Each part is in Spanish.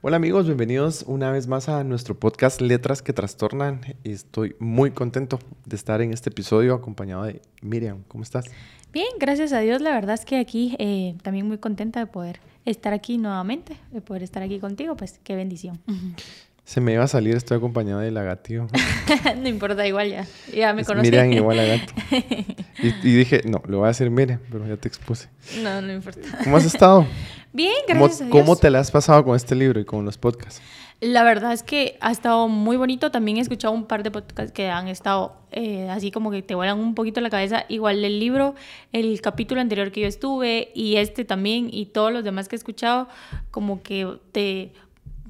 Hola amigos, bienvenidos una vez más a nuestro podcast Letras que Trastornan. Estoy muy contento de estar en este episodio acompañado de Miriam. ¿Cómo estás? Bien, gracias a Dios. La verdad es que aquí eh, también muy contenta de poder estar aquí nuevamente, de poder estar aquí contigo. Pues qué bendición. Se me iba a salir, estoy acompañado de Lagatío. no importa, igual ya. Ya me conocí. Miriam igual a Gato. Y, y, dije, no, lo voy a decir Miriam, pero ya te expuse. No, no importa. ¿Cómo has estado? Bien, gracias ¿Cómo, a Dios. ¿Cómo te la has pasado con este libro y con los podcasts? La verdad es que ha estado muy bonito. También he escuchado un par de podcasts que han estado eh, así como que te vuelan un poquito la cabeza. Igual el libro, el capítulo anterior que yo estuve y este también y todos los demás que he escuchado, como que te,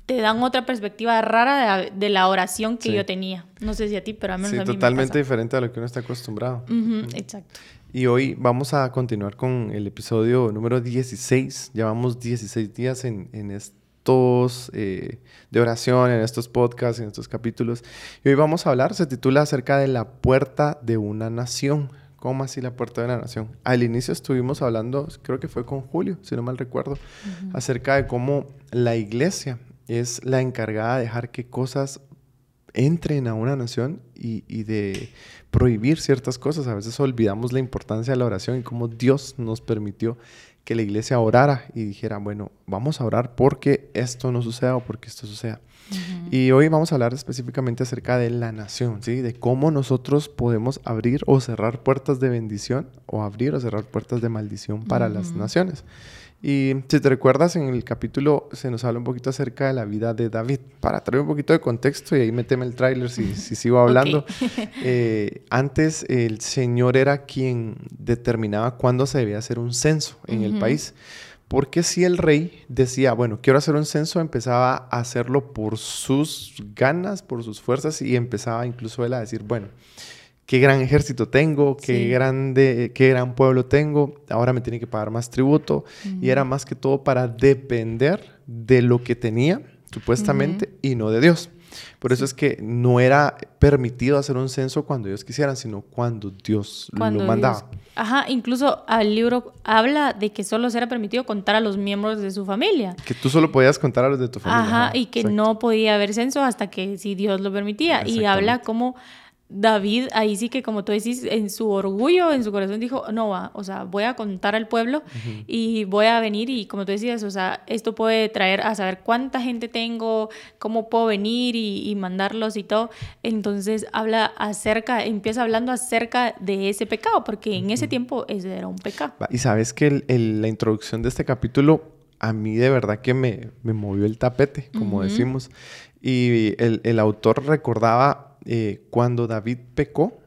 te dan otra perspectiva rara de la, de la oración que Sí. yo tenía. No sé si a ti, pero al menos Sí, a mí totalmente me diferente a lo que uno está acostumbrado. pasa. Ujú, Exacto. Y hoy vamos a continuar con el episodio número 16. Llevamos 16 días en, en estos eh, de oración, en estos podcasts, en estos capítulos. Y hoy vamos a hablar, se titula acerca de la puerta de una nación. ¿Cómo así la puerta de una nación? Al inicio estuvimos hablando, creo que fue con Julio, si no mal recuerdo, acerca de cómo la iglesia es la encargada de dejar que cosas entren a una nación y, y de prohibir ciertas cosas. A veces olvidamos la importancia de la oración y cómo Dios nos permitió que la iglesia orara y dijera, bueno, vamos a orar porque esto no suceda o porque esto suceda. Y hoy vamos a hablar específicamente acerca de la nación, ¿sí? De cómo nosotros podemos abrir o cerrar puertas de bendición o abrir o cerrar puertas de maldición para las naciones. Y si te recuerdas, en el capítulo se nos habla un poquito acerca de la vida de David. Para traer un poquito de contexto y ahí méteme el tráiler si, si sigo hablando. Eh, antes el Señor era quien determinaba cuándo se debía hacer un censo en el país. Porque si el rey decía, bueno, quiero hacer un censo, empezaba a hacerlo por sus ganas, por sus fuerzas y empezaba incluso él a decir, bueno, qué gran ejército tengo, qué Sí. grande, qué gran pueblo tengo, ahora me tiene que pagar más tributo. Y era más que todo para depender de lo que tenía, supuestamente, y no de Dios. Por eso es que no era permitido hacer un censo cuando ellos quisieran, sino cuando Dios Cuando lo mandaba. Dios- Ajá, incluso el libro habla de que solo será permitido contar a los miembros de su familia. Que tú solo podías contar a los de tu familia. Ajá, y que exacto. no podía haber censo hasta que si Dios lo permitía. Y habla como David, ahí sí que como tú decís, en su orgullo, en su corazón dijo, no va, o sea, voy a contar al pueblo y voy a venir y como tú decías, o sea, esto puede traer a saber cuánta gente tengo, cómo puedo venir y, y mandarlos y todo. Entonces habla acerca, empieza hablando acerca de ese pecado, porque en ese tiempo ese era un pecado. Y sabes que el- el- la introducción de este capítulo a mí de verdad que me, me movió el tapete, como Ujú. decimos. Y el, el autor recordaba eh, cuando David pecó,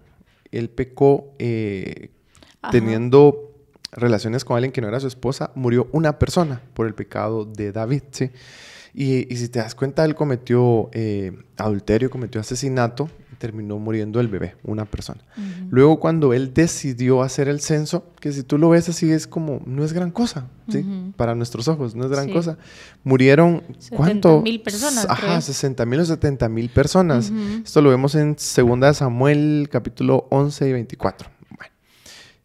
él pecó eh, teniendo relaciones con alguien que no era su esposa, murió una persona por el pecado de David, ¿sí? Y, y si te das cuenta, él cometió eh, adulterio, cometió asesinato terminó muriendo el bebé, una persona. Luego cuando él decidió hacer el censo, que si tú lo ves así es como, no es gran cosa, ¿sí? Para nuestros ojos, no es gran Sí. cosa. Murieron, ¿cuánto? 70,000 personas, Ajá, yo. 60 mil o 70 mil personas. Esto lo vemos en 2 Samuel, capítulo 11 y 24. Bueno.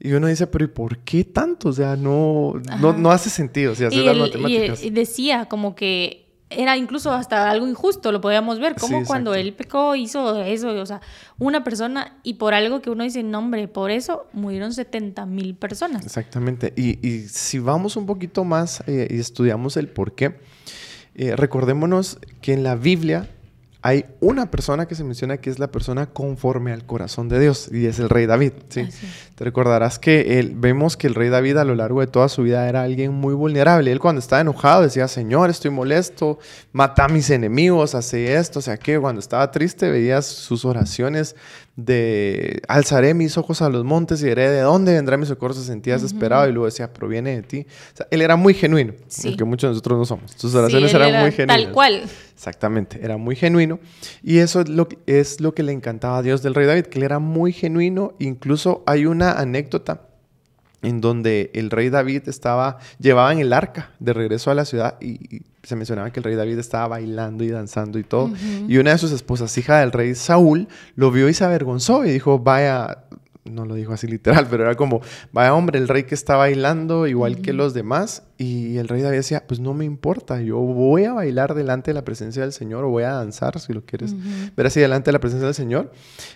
Y uno dice, pero ¿y por qué tanto? O sea, no, no, no hace sentido si haces y, las y- matemáticas. y decía como que era incluso hasta algo injusto, lo podíamos ver, como Sí, cuando él pecó hizo eso, o sea, una persona y por algo que uno dice, no hombre, por eso murieron 70 mil personas. Exactamente. Y, y si vamos un poquito más eh, y estudiamos el por qué, eh, recordémonos que en la Biblia hay una persona que se menciona que es la persona conforme al corazón de Dios y es el rey David. ¿sí? Te recordarás que él- vemos que el rey David a lo largo de toda su vida era alguien muy vulnerable. Él cuando estaba enojado decía, Señor, estoy molesto, mata a mis enemigos, hace esto, o sea que cuando estaba triste veías sus oraciones de alzaré mis ojos a los montes y diré de dónde vendrá mi socorro. Se sentía desesperado y luego decía, proviene de ti. O sea, él era muy genuino, Sí. aunque muchos de nosotros no somos. Sus oraciones Sí, eran era muy genuinas. Tal cual. Exactamente, era muy genuino. Y eso es lo, que- es lo que le encantaba a Dios del rey David, que él era muy genuino. Incluso hay una anécdota en donde el rey David estaba, llevaban el arca de regreso a la ciudad y, y se mencionaba que el rey David estaba bailando y danzando y todo. Y una de sus esposas, hija del rey Saúl, lo vio y se avergonzó y dijo, vaya, no lo dijo así literal, pero era como, vaya hombre, el rey que está bailando igual que los demás. Y el rey David decía, pues no me importa, yo voy a bailar delante de la presencia del Señor o voy a danzar, si lo quieres ver así, delante de la presencia del Señor.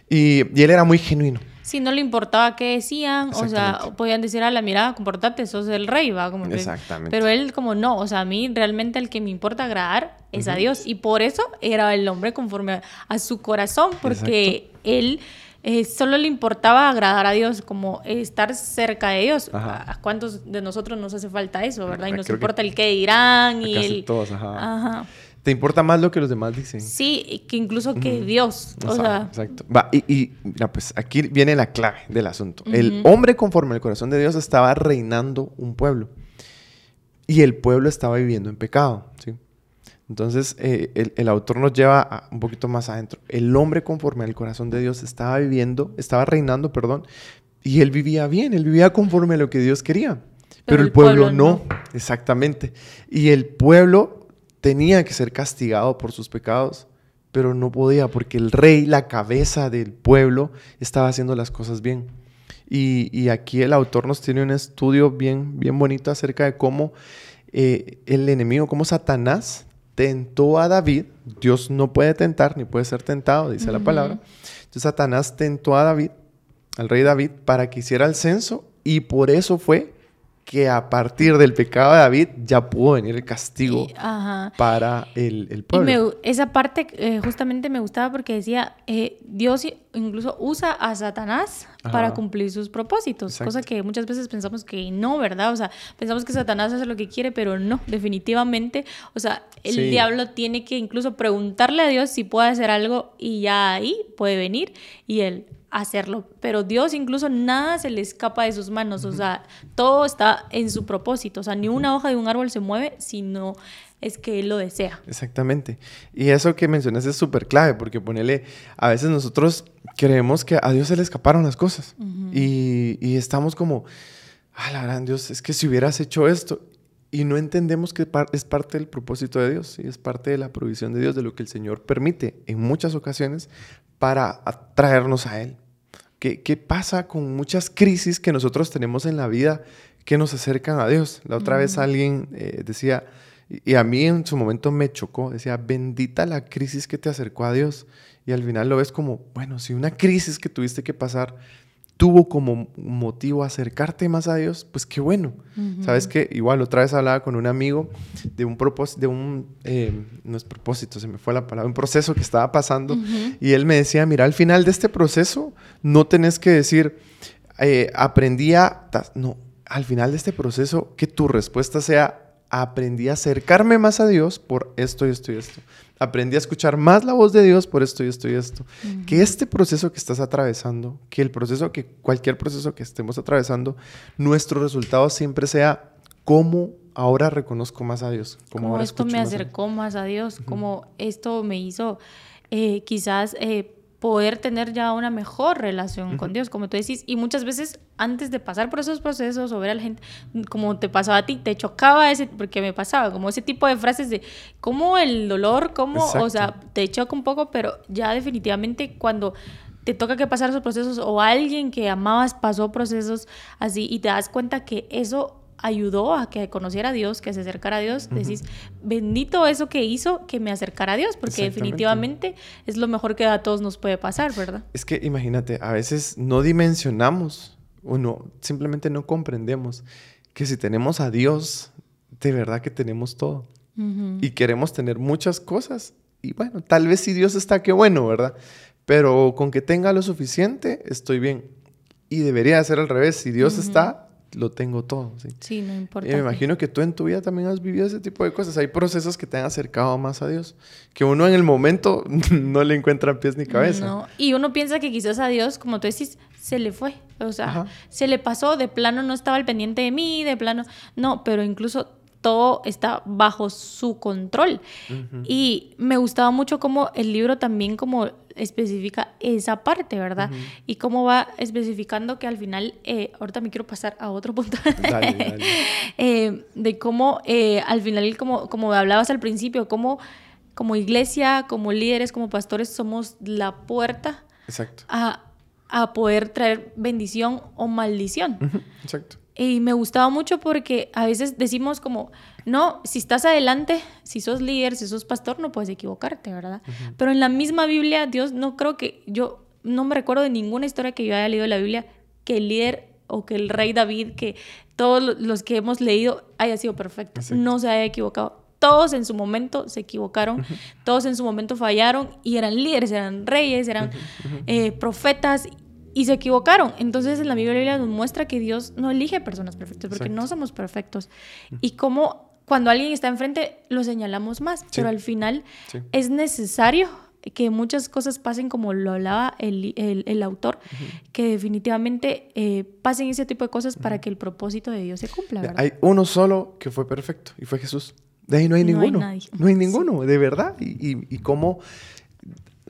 Y, y él era muy genuino. Si no le importaba qué decían, o sea, podían decir a la mirada, comportate, sos el rey, va. Como Exactamente. Pero él como no, o sea, a mí realmente el que me importa agradar es a Dios. Y por eso era el hombre conforme a, su corazón, porque él eh, solo le importaba agradar a Dios, como estar cerca de Dios. ¿A cuántos de nosotros nos hace falta eso, verdad? Y nos importa el qué dirán y el... Todos, ajá. ¿Te importa más lo que los demás dicen? Sí, que incluso que Dios. O sea. Exacto. Va, y, y pues aquí viene la clave del asunto. El hombre conforme al corazón de Dios estaba reinando un pueblo. Y el pueblo estaba viviendo en pecado. ¿sí? Entonces, eh, el, el, autor nos lleva un poquito más adentro. El hombre conforme al corazón de Dios estaba viviendo, estaba reinando, perdón, y él vivía bien, él vivía conforme a lo que Dios quería. Pero, el, pueblo, no. exactamente. Y el pueblo tenía que ser castigado por sus pecados, pero no podía porque el rey, la cabeza del pueblo, estaba haciendo las cosas bien. Y, y aquí el autor nos tiene un estudio bien, bien bonito acerca de cómo eh, el enemigo, cómo Satanás tentó a David, Dios no puede tentar ni puede ser tentado, dice la palabra. Entonces Satanás tentó a David, al rey David, para que hiciera el censo y por eso fue que a partir del pecado de David ya pudo venir el castigo para el, pueblo. Y esa parte eh, justamente me gustaba porque decía, eh, Dios incluso usa a Satanás para cumplir sus propósitos, cosa que muchas veces pensamos que no, ¿verdad? O sea, pensamos que Satanás hace lo que quiere, pero no, definitivamente, o sea, el diablo tiene que incluso preguntarle a Dios si puede hacer algo y ya ahí puede venir y él hacerlo, pero Dios incluso nada se le escapa de sus manos, o sea, todo está en su propósito, o sea, ni una hoja de un árbol se mueve sino es que Él lo desea. Exactamente. Y eso que mencionas es súper clave, porque ponele, a veces nosotros creemos que a Dios se le escaparon las cosas y, y, estamos como, ah, la gran Dios, es que si hubieras hecho esto, y no entendemos que es parte del propósito de Dios, y es parte de la provisión de Dios, de lo que el Señor permite en muchas ocasiones para atraernos a Él. ¿Qué, ¿Qué, pasa con muchas crisis que nosotros tenemos en la vida que nos acercan a Dios? La otra vez alguien eh, decía, y a mí en su momento me chocó, decía, bendita la crisis que te acercó a Dios. Y al final lo ves como, bueno, si una crisis que tuviste que pasar tuvo como motivo acercarte más a Dios, pues qué bueno. Sabes que igual otra vez hablaba con un amigo de un propósito, de un, eh, no es propósito, se me fue la palabra, un proceso que estaba pasando y él me decía, mira, al final de este proceso no tenés que decir, eh, aprendí a, no, al final de este proceso que tu respuesta sea, aprendí a acercarme más a Dios por esto y esto y esto. Aprendí a escuchar más la voz de Dios por esto y esto y esto. Que este proceso que estás atravesando, que el proceso, que cualquier proceso que estemos atravesando, nuestro resultado siempre sea cómo ahora reconozco más a Dios. Cómo esto me acercó más a Dios, cómo esto me hizo eh, quizás... Eh, poder tener ya una mejor relación con Dios, como tú decís. Y muchas veces antes de pasar por esos procesos o ver a la gente, como te pasaba a ti, te chocaba ese, porque me pasaba, como ese tipo de frases de cómo el dolor, cómo, o sea, te choca un poco, pero ya definitivamente cuando te toca que pasar esos procesos o alguien que amabas pasó procesos así y te das cuenta que eso ayudó a que conociera a Dios, que se acercara a Dios, decís, bendito eso que hizo que me acercara a Dios, porque definitivamente es lo mejor que a todos nos puede pasar, ¿verdad? Es que imagínate, a veces no dimensionamos o no, simplemente no comprendemos que si tenemos a Dios, de verdad que tenemos todo. Y queremos tener muchas cosas. Y bueno, tal vez si Dios está, qué bueno, ¿verdad? Pero con que tenga lo suficiente, estoy bien. Y debería ser al revés. Si Dios está, lo tengo todo. Sí, sí no importa. Y me imagino que tú en tu vida también has vivido ese tipo de cosas. Hay procesos que te han acercado más a Dios, que uno en el momento no le encuentra pies ni cabeza. No. Y uno piensa que quizás a Dios, como tú decís, se le fue. O sea, se le pasó, de plano no estaba al pendiente de mí, de plano. No, pero incluso todo está bajo su control. Y me gustaba mucho cómo el libro también como especifica esa parte, ¿verdad? Y cómo va especificando que al final, eh, ahorita me quiero pasar a otro punto, eh, de cómo eh, al final, como, como hablabas al principio, cómo como iglesia, como líderes, como pastores, somos la puerta Exacto. a a poder traer bendición o maldición. Exacto. Y me gustaba mucho porque a veces decimos como, no, si estás adelante, si sos líder, si sos pastor, no puedes equivocarte, ¿verdad? Pero en la misma Biblia, Dios no creo que yo, no me recuerdo de ninguna historia que yo haya leído en la Biblia que el líder o que el rey David, que todos los que hemos leído haya sido perfecto, no se haya equivocado. Todos en su momento se equivocaron, todos en su momento fallaron y eran líderes, eran reyes, eran eh, profetas y se equivocaron. Entonces en la Biblia nos muestra que Dios no elige personas perfectas porque no somos perfectos. Y como cuando alguien está enfrente lo señalamos más, pero al final es necesario que muchas cosas pasen como lo hablaba el, el, autor, que definitivamente eh, pasen ese tipo de cosas para que el propósito de Dios se cumpla. ¿verdad? Hay uno solo que fue perfecto y fue Jesús. De ahí no hay ninguno. no hay ninguno, de verdad. Y, y, y cómo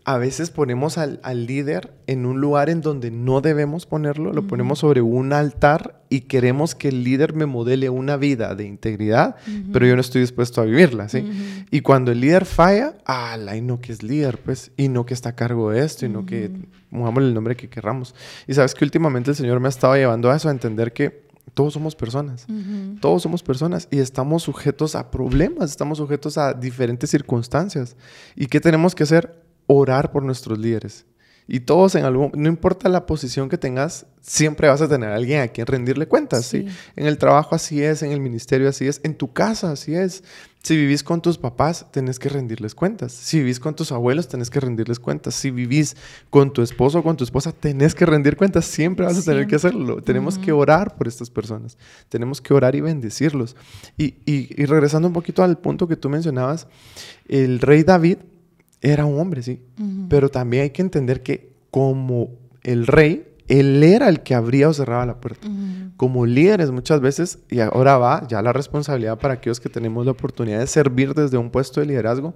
a veces ponemos al, líder en un lugar en donde no debemos ponerlo, lo ponemos sobre un altar y queremos que el líder me modele una vida de integridad, pero yo no estoy dispuesto a vivirla, ¿sí? Y cuando el líder falla, ¡ala! Y no que es líder, pues, y no que está a cargo de esto, y no que mojamos el nombre que querramos. Y sabes que últimamente el Señor me ha estado llevando a eso, a entender que todos somos personas, todos somos personas y estamos sujetos a problemas, estamos sujetos a diferentes circunstancias. ¿Y qué tenemos que hacer? Orar por nuestros líderes. Y todos en algún, no importa la posición que tengas, siempre vas a tener a alguien a quien rendirle cuentas, ¿sí? En el trabajo así es, en el ministerio así es, en tu casa así es. Si vivís con tus papás, tenés que rendirles cuentas. Si vivís con tus abuelos, tenés que rendirles cuentas. Si vivís con tu esposo o con tu esposa, tenés que rendir cuentas. Siempre vas a tener que hacerlo. Tenemos que orar por estas personas. Tenemos que orar y bendecirlos. Y, y regresando un poquito al punto que tú mencionabas, el rey David era un hombre, sí. Pero también hay que entender que como el rey, él era el que abría o cerraba la puerta. Como líderes muchas veces, y ahora va ya la responsabilidad para aquellos que tenemos la oportunidad de servir desde un puesto de liderazgo,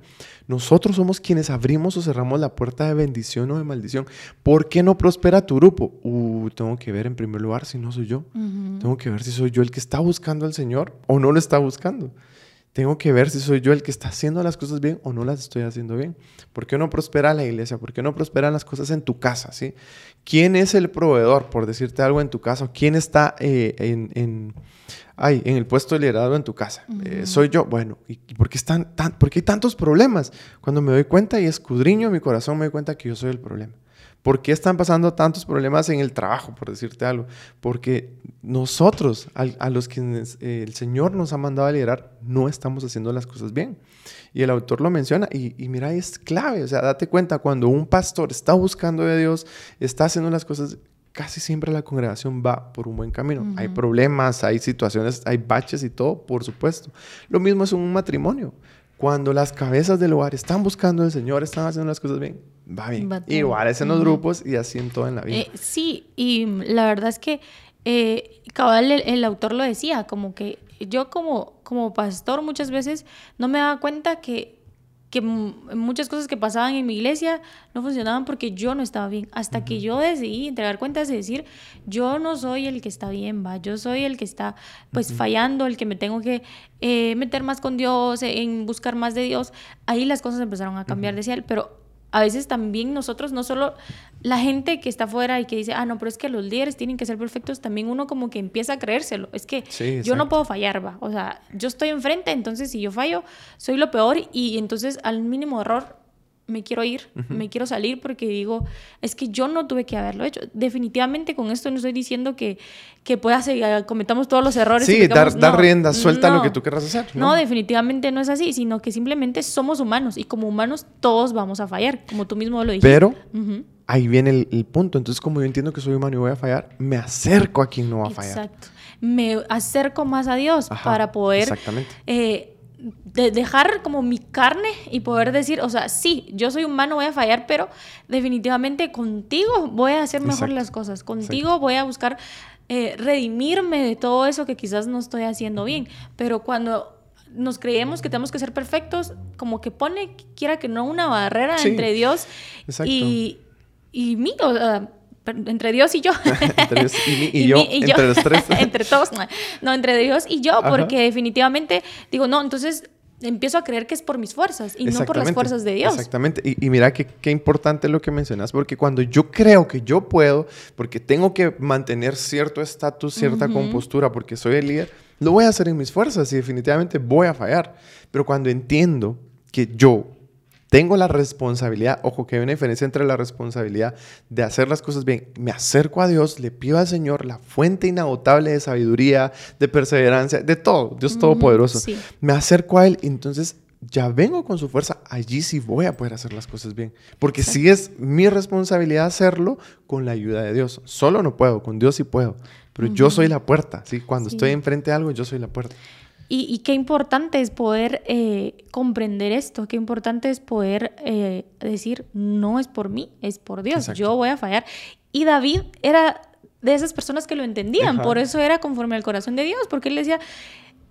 nosotros somos quienes abrimos o cerramos la puerta de bendición o de maldición. ¿Por qué no prospera tu grupo? Uh, tengo que ver en primer lugar si no soy yo. Tengo que ver si soy yo el que está buscando al Señor o no lo está buscando. Tengo que ver si soy yo el que está haciendo las cosas bien o no las estoy haciendo bien. ¿Por qué no prospera la iglesia? ¿Por qué no prosperan las cosas en tu casa? ¿sí? ¿Quién es el proveedor, por decirte algo, en tu casa? ¿Quién está eh, en, en, en el puesto de liderazgo en tu casa? Eh, ¿Soy yo? Bueno, ¿y por qué, están tan, por qué hay tantos problemas? Cuando me doy cuenta y escudriño mi corazón, me doy cuenta que yo soy el problema. ¿Por qué están pasando tantos problemas en el trabajo, por decirte algo? Porque nosotros, a, los que el Señor nos ha mandado a liderar, no estamos haciendo las cosas bien. Y el autor lo menciona y, y, mira, es clave. O sea, date cuenta, cuando un pastor está buscando de Dios, está haciendo las cosas, casi siempre la congregación va por un buen camino. Hay problemas, hay situaciones, hay baches y todo, por supuesto. Lo mismo es un matrimonio. Cuando las cabezas del hogar están buscando al Señor, están haciendo las cosas bien, va bien. Igual es en los grupos y así en todo en la vida. Eh, sí, y la verdad es que eh, cabal el, autor lo decía, como que yo como, como pastor muchas veces no me daba cuenta que, que muchas cosas que pasaban en mi iglesia no funcionaban porque yo no estaba bien. Hasta que yo decidí entregar cuentas y decir, yo no soy el que está bien, va, yo soy el que está pues fallando, el que me tengo que eh, meter más con Dios, en buscar más de Dios. Ahí las cosas empezaron a cambiar, decía él, pero a veces también nosotros, no solo la gente que está afuera y que dice, ah, no, pero es que los líderes tienen que ser perfectos, también uno como que empieza a creérselo. Es que yo no puedo fallar, va. O sea, yo estoy enfrente, entonces si yo fallo, soy lo peor y entonces al mínimo error me quiero ir, me quiero salir porque digo, es que yo no tuve que haberlo hecho. Definitivamente con esto no estoy diciendo que, que pueda seguir, cometamos todos los errores. Sí, dar, dar rienda, suelta lo que tú querrás hacer. ¿no? definitivamente no es así, sino que simplemente somos humanos y como humanos todos vamos a fallar, como tú mismo lo dijiste. Pero ahí viene el, punto. Entonces, como yo entiendo que soy humano y voy a fallar, me acerco a quien no va a fallar. Exacto. Me acerco más a Dios para poder... Exactamente. Eh, de dejar como mi carne y poder decir, o sea, sí, yo soy humano, voy a fallar, pero definitivamente contigo voy a hacer mejor las cosas, contigo voy a buscar eh, redimirme de todo eso que quizás no estoy haciendo bien, pero cuando nos creemos que tenemos que ser perfectos, como que pone, quiera que no, una barrera entre Dios y, y mí, o sea, entre Dios y yo. entre Dios y, yo, entre los tres. entre todos. No, entre Dios y yo, porque definitivamente digo, no, entonces empiezo a creer que es por mis fuerzas y no por las fuerzas de Dios. Exactamente. Y, mira qué, qué importante lo que mencionas, porque cuando yo creo que yo puedo, porque tengo que mantener cierto estatus, cierta compostura, porque soy el líder, lo voy a hacer en mis fuerzas y definitivamente voy a fallar. Pero cuando entiendo que yo tengo la responsabilidad, ojo que hay una diferencia entre la responsabilidad de hacer las cosas bien, me acerco a Dios, le pido al Señor la fuente inagotable de sabiduría, de perseverancia, de todo, Dios Todopoderoso. Me acerco a Él y entonces ya vengo con su fuerza, allí sí voy a poder hacer las cosas bien. Porque sí es mi responsabilidad hacerlo con la ayuda de Dios. Solo no puedo, con Dios sí puedo. Pero yo soy la puerta, ¿sí? Cuando estoy enfrente de algo, yo soy la puerta. Y, qué importante es poder eh, comprender esto, qué importante es poder eh, decir, no es por mí, es por Dios, yo voy a fallar. Y David era de esas personas que lo entendían, por eso era conforme al corazón de Dios, porque él decía,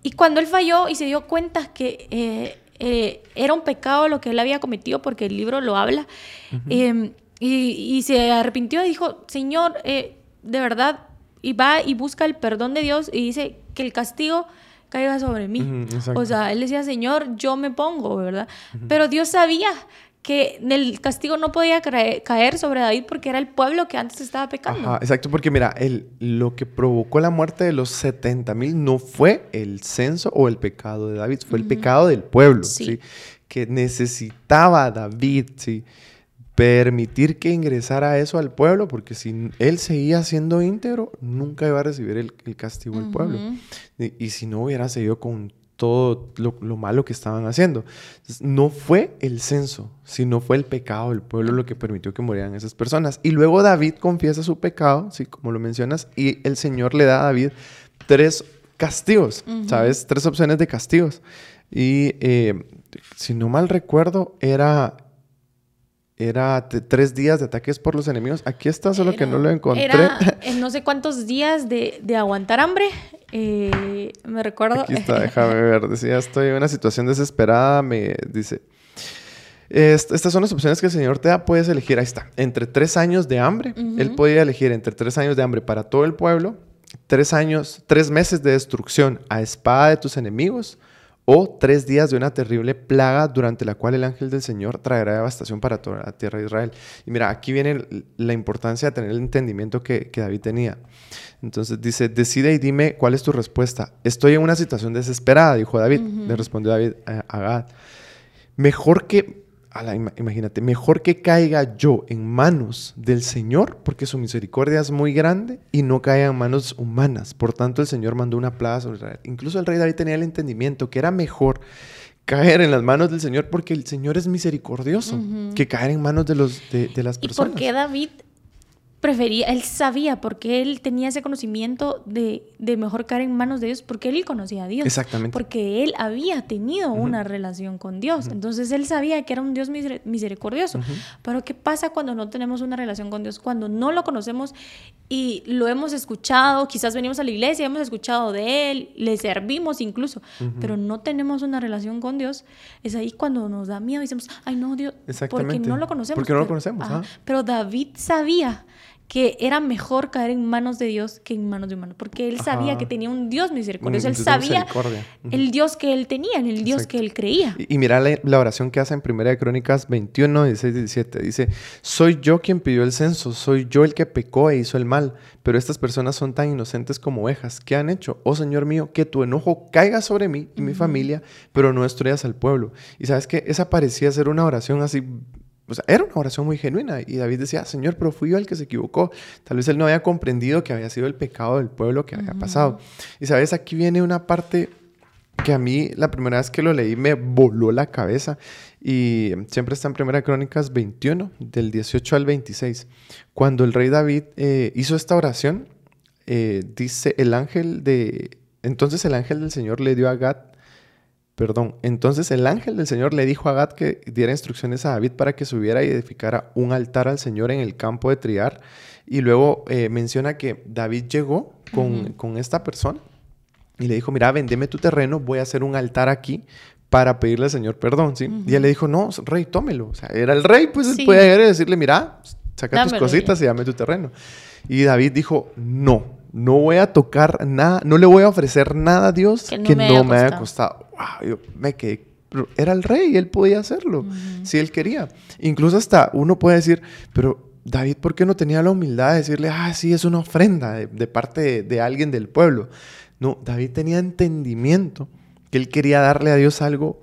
y cuando él falló y se dio cuenta que eh, era un pecado lo que él había cometido, porque el libro lo habla, y, y, se arrepintió y dijo, Señor, de verdad, y va y busca el perdón de Dios y dice que el castigo caiga sobre mí. o sea, él decía, Señor, yo me pongo, ¿verdad? Pero Dios sabía que el castigo no podía caer sobre David porque era el pueblo que antes estaba pecando. exacto, porque mira, el, lo que provocó la muerte de los 70 mil no fue el censo o el pecado de David, fue el pecado del pueblo, sí. Que necesitaba David, ¿sí? Permitir que ingresara eso al pueblo, porque si él seguía siendo íntegro, nunca iba a recibir el, castigo del pueblo. Y, si no hubiera seguido con todo lo, malo que estaban haciendo. no fue el censo, sino fue el pecado del pueblo lo que permitió que murieran esas personas. Y luego David confiesa su pecado, ¿sí? como lo mencionas, y el Señor le da a David tres castigos, ¿sabes? Tres opciones de castigos. Y eh, si no mal recuerdo, era era tres días de ataques por los enemigos. Aquí está, solo que no lo encontré. Era en no sé cuántos días de, aguantar hambre. Eh, me recuerdo. Aquí está, déjame ver. Decía, estoy en una situación desesperada. Me dice. estas son las opciones que el Señor te da. Puedes elegir, ahí está, entre tres años de hambre. Él podía elegir entre tres años de hambre para todo el pueblo, tres años, tres meses de destrucción a espada de tus enemigos, o tres días de una terrible plaga durante la cual el ángel del Señor traerá devastación para toda la tierra de Israel. Y mira, aquí viene la importancia de tener el entendimiento que, David tenía. Entonces dice, decide y dime cuál es tu respuesta. Estoy en una situación desesperada, dijo David. Le respondió David a Gad. Mejor que imagínate, mejor que caiga yo en manos del Señor, porque su misericordia es muy grande y no caiga en manos humanas. Por tanto, el Señor mandó una plaga sobre Israel. Incluso el rey David tenía el entendimiento que era mejor caer en las manos del Señor porque el Señor es misericordioso que caer en manos de, los, de, de las personas. ¿Y por qué David prefería, él sabía, porque él tenía ese conocimiento de, de, mejor caer en manos de Dios, porque él conocía a Dios. Exactamente. Porque él había tenido una relación con Dios. Entonces él sabía que era un Dios misericordioso. Pero ¿qué pasa cuando no tenemos una relación con Dios? Cuando no lo conocemos y lo hemos escuchado, quizás venimos a la iglesia, hemos escuchado de él, le servimos incluso, pero no tenemos una relación con Dios, es ahí cuando nos da miedo y decimos, ay no, Dios, porque no lo conocemos. Porque no lo conocemos. Pero David sabía que era mejor caer en manos de Dios que en manos de humanos, porque él sabía que tenía un Dios misericordioso, él sabía el Dios que él tenía, en el Dios que él creía. Y, mira la, oración que hace en Primera de Crónicas 21, 16, 17, dice, soy yo quien pidió el censo, soy yo el que pecó e hizo el mal, pero estas personas son tan inocentes como ovejas, ¿qué han hecho? Oh Señor mío, que tu enojo caiga sobre mí y mi familia, pero no destruyas al pueblo. Y sabes que esa parecía ser una oración así o sea, era una oración muy genuina. Y David decía, Señor, pero fui yo el que se equivocó. Tal vez él no había comprendido que había sido el pecado del pueblo que había pasado. Y sabes, aquí viene una parte que a mí la primera vez que lo leí me voló la cabeza. Y siempre está en Primera Crónicas 21, del 18 al 26. Cuando el rey David eh, hizo esta oración, eh, dice el ángel de... Entonces el ángel del Señor le dio a Gad Perdón. Entonces el ángel del Señor le dijo a Gad que diera instrucciones a David para que subiera y edificara un altar al Señor en el campo de Triar. Y luego eh, menciona que David llegó con, esta persona y le dijo, mira, vendeme tu terreno, voy a hacer un altar aquí para pedirle al Señor perdón, ¿sí? Y él le dijo, no, rey, tómelo. O sea, era el rey, pues sí. puede llegar y decirle, mira, saca tus cositas y dame tu terreno. Y David dijo, no, no voy a tocar nada, no le voy a ofrecer nada a Dios que no, me, haya costado. Wow, yo me quedé era el rey, él podía hacerlo, si él quería. Incluso hasta uno puede decir, pero David, ¿por qué no tenía la humildad de decirle, ah, sí, es una ofrenda de, parte de, alguien del pueblo? No, David tenía entendimiento que él quería darle a Dios algo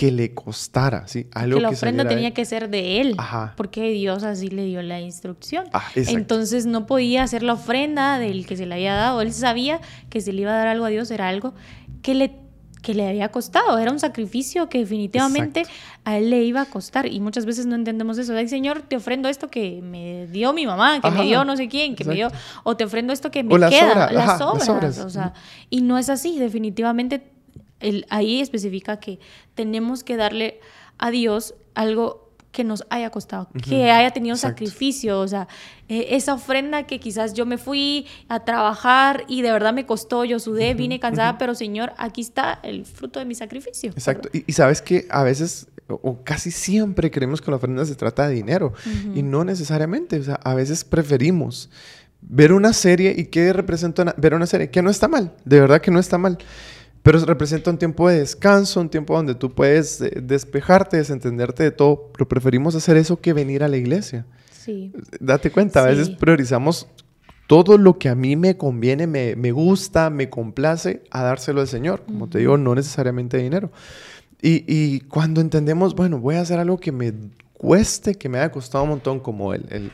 que le costara, ¿sí? Algo que la ofrenda tenía que ser de él, porque Dios así le dio la instrucción. Ah, Entonces no podía hacer la ofrenda del que se le había dado. Él sabía que si le iba a dar algo a Dios era algo que le que le había costado, era un sacrificio que definitivamente a él le iba a costar y muchas veces no entendemos eso. Ay, Señor, te ofrendo esto que me dio mi mamá, que me dio no sé quién, que me dio, o te ofrendo esto que me queda, las, obras, o sea, y no es así, definitivamente el, ahí especifica que tenemos que darle a Dios algo que nos haya costado, que haya tenido sacrificio, o sea, e, esa ofrenda que quizás yo me fui a trabajar y de verdad me costó, yo sudé, vine cansada, pero Señor, aquí está el fruto de mi sacrificio. Exacto, y, sabes que a veces o casi siempre creemos que la ofrenda se trata de dinero y no necesariamente, o sea, a veces preferimos ver una serie y que representa ver una serie, que no está mal, de verdad que no está mal. Pero representa un tiempo de descanso, un tiempo donde tú puedes eh, despejarte, desentenderte de todo. Pero preferimos hacer eso que venir a la iglesia. Sí. Date cuenta, a veces priorizamos todo lo que a mí me conviene, me, me, gusta, me complace, a dárselo al Señor. Como te digo, no necesariamente dinero. Y, y, cuando entendemos, bueno, voy a hacer algo que me cueste, que me haya costado un montón, como el, el,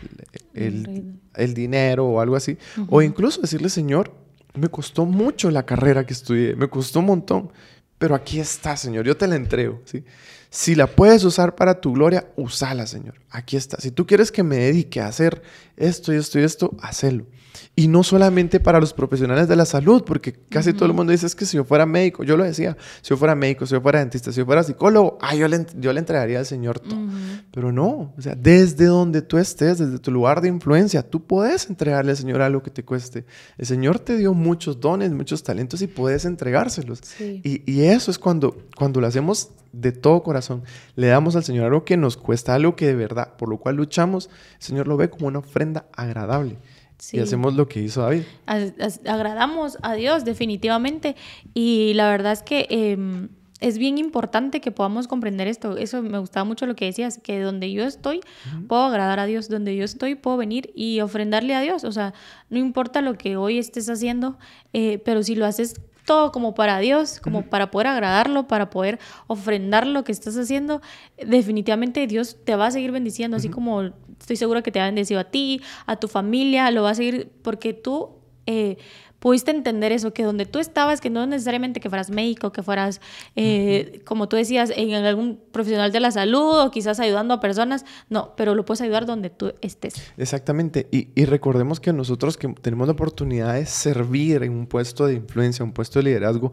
el, el dinero o algo así. O incluso decirle, Señor, me costó mucho la carrera que estudié, me costó un montón, pero aquí está, Señor, yo te la entrego, ¿sí? Si la puedes usar para tu gloria, usala, Señor. Aquí está. Si tú quieres que me dedique a hacer esto y esto y esto, hacelo. Y no solamente para los profesionales de la salud, porque casi todo el mundo dice es que si yo fuera médico, yo lo decía, si yo fuera médico, si yo fuera dentista, si yo fuera psicólogo, ah, yo le, yo le entregaría al Señor todo. Pero no, o sea, desde donde tú estés, desde tu lugar de influencia, tú puedes entregarle al Señor algo que te cueste. El Señor te dio muchos dones, muchos talentos y puedes entregárselos. Y, y, eso es cuando, cuando lo hacemos de todo corazón, le damos al Señor algo que nos cuesta, algo que de verdad, por lo cual luchamos, el Señor lo ve como una ofrenda agradable. Y hacemos lo que hizo David. agradamos a Dios definitivamente. Y la verdad es que em, es bien importante que podamos comprender esto. Eso me gustaba mucho lo que decías, que donde yo estoy puedo agradar a Dios, donde yo estoy puedo venir y ofrendarle a Dios. O sea, no importa lo que hoy estés haciendo, eh, pero si lo haces todo como para Dios, como para poder agradarlo, para poder ofrendar lo que estás haciendo, definitivamente Dios te va a seguir bendiciendo, así como estoy segura que te ha bendecido a ti, a tu familia, lo va a seguir porque tú... Eh, pudiste entender eso, que donde tú estabas, que no necesariamente que fueras médico, que fueras, eh, como tú decías, en algún profesional de la salud o quizás ayudando a personas, no, pero lo puedes ayudar donde tú estés. Exactamente, y, y recordemos que nosotros que tenemos la oportunidad de servir en un puesto de influencia, un puesto de liderazgo,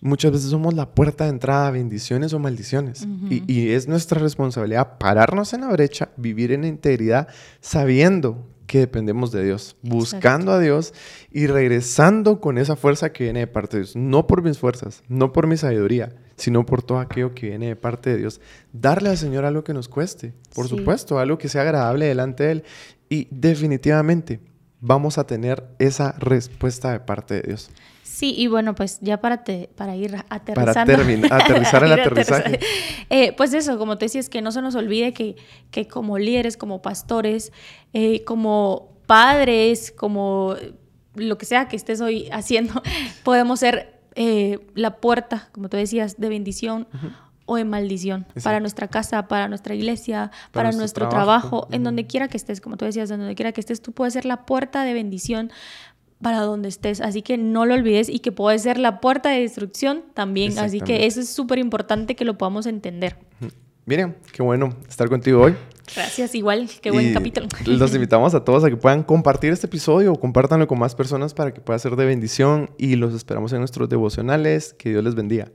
muchas veces somos la puerta de entrada a bendiciones o maldiciones, y, y es nuestra responsabilidad pararnos en la brecha, vivir en integridad, sabiendo que dependemos de Dios, buscando a Dios y regresando con esa fuerza que viene de parte de Dios. No por mis fuerzas, no por mi sabiduría, sino por todo aquello que viene de parte de Dios. Darle al Señor algo que nos cueste, por supuesto, algo que sea agradable delante de Él. Y definitivamente vamos a tener esa respuesta de parte de Dios. Sí, y bueno, pues ya para, para ir aterrizando. Para aterrizar el aterrizaje. Eh, pues eso, como te decía, es que no se nos olvide que, que como líderes, como pastores, eh, como padres, como lo que sea que estés hoy haciendo, podemos ser eh, la puerta, como tú decías, de bendición. o de maldición para nuestra casa, para nuestra iglesia, para, nuestro, trabajo, en donde quiera que estés, como tú decías, en donde quiera que estés, tú puedes ser la puerta de bendición para donde estés. Así que no lo olvides y que puede ser la puerta de destrucción también. Así que eso es súper importante que lo podamos entender. Miren, qué bueno estar contigo hoy. Gracias, igual, qué buen capítulo. Los invitamos a todos a que puedan compartir este episodio o compártanlo con más personas para que pueda ser de bendición y los esperamos en nuestros devocionales. Que Dios les bendiga.